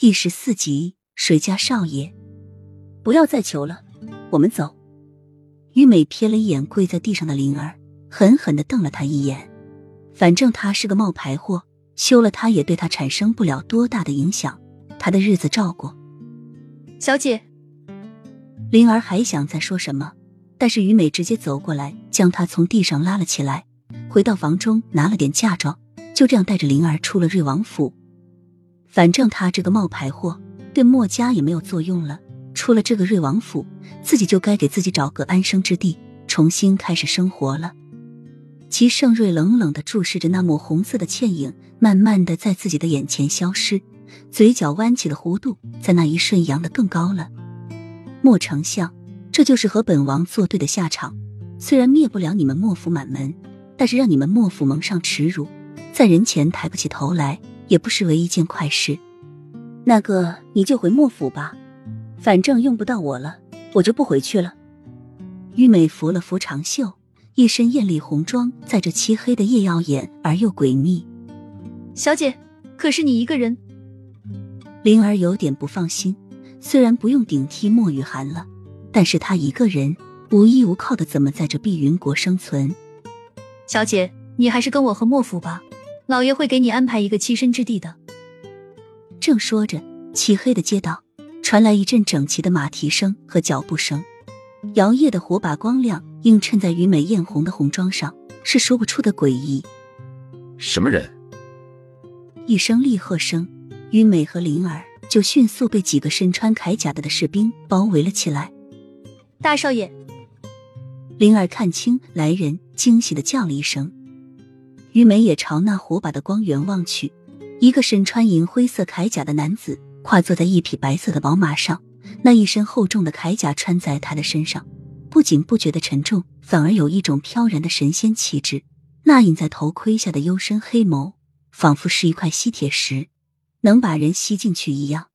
第十四集，谁家少爷？不要再求了，我们走。于美瞥了一眼跪在地上的灵儿，狠狠的瞪了他一眼。反正他是个冒牌货，休了他也对他产生不了多大的影响。他的日子照过。小姐，灵儿还想再说什么，但是于美直接走过来，将他从地上拉了起来，回到房中拿了点嫁妆，就这样带着灵儿出了瑞王府。反正他这个冒牌货对墨家也没有作用了，出了这个瑞王府，自己就该给自己找个安生之地，重新开始生活了。齐盛瑞冷冷的注视着那抹红色的倩影，慢慢的在自己的眼前消失，嘴角弯起的弧度在那一瞬扬得更高了。莫丞相，这就是和本王作对的下场。虽然灭不了你们莫府满门，但是让你们莫府蒙上耻辱，在人前抬不起头来。也不失为一件快事。那个，你就回莫府吧，反正用不到我了，我就不回去了。玉美扶了扶长袖，一身艳丽红妆，在这漆黑的夜耀眼而又诡秘。小姐，可是你一个人？灵儿有点不放心。虽然不用顶替莫雨涵了，但是她一个人无依无靠的，怎么在这碧云国生存？小姐，你还是跟我和莫府吧。老爷会给你安排一个栖身之地的。正说着，漆黑的街道传来一阵整齐的马蹄声和脚步声，摇曳的火把光亮映衬在于美艳红的红妆上，是说不出的诡异。什么人？一声厉喝声，于美和灵儿就迅速被几个身穿铠甲的的士兵包围了起来。大少爷，灵儿看清来人，惊喜的叫了一声。于美也朝那火把的光源望去，一个身穿银灰色铠甲的男子跨坐在一匹白色的宝马上，那一身厚重的铠甲穿在他的身上，不仅不觉得沉重，反而有一种飘然的神仙气质。那隐在头盔下的幽深黑眸，仿佛是一块吸铁石，能把人吸进去一样。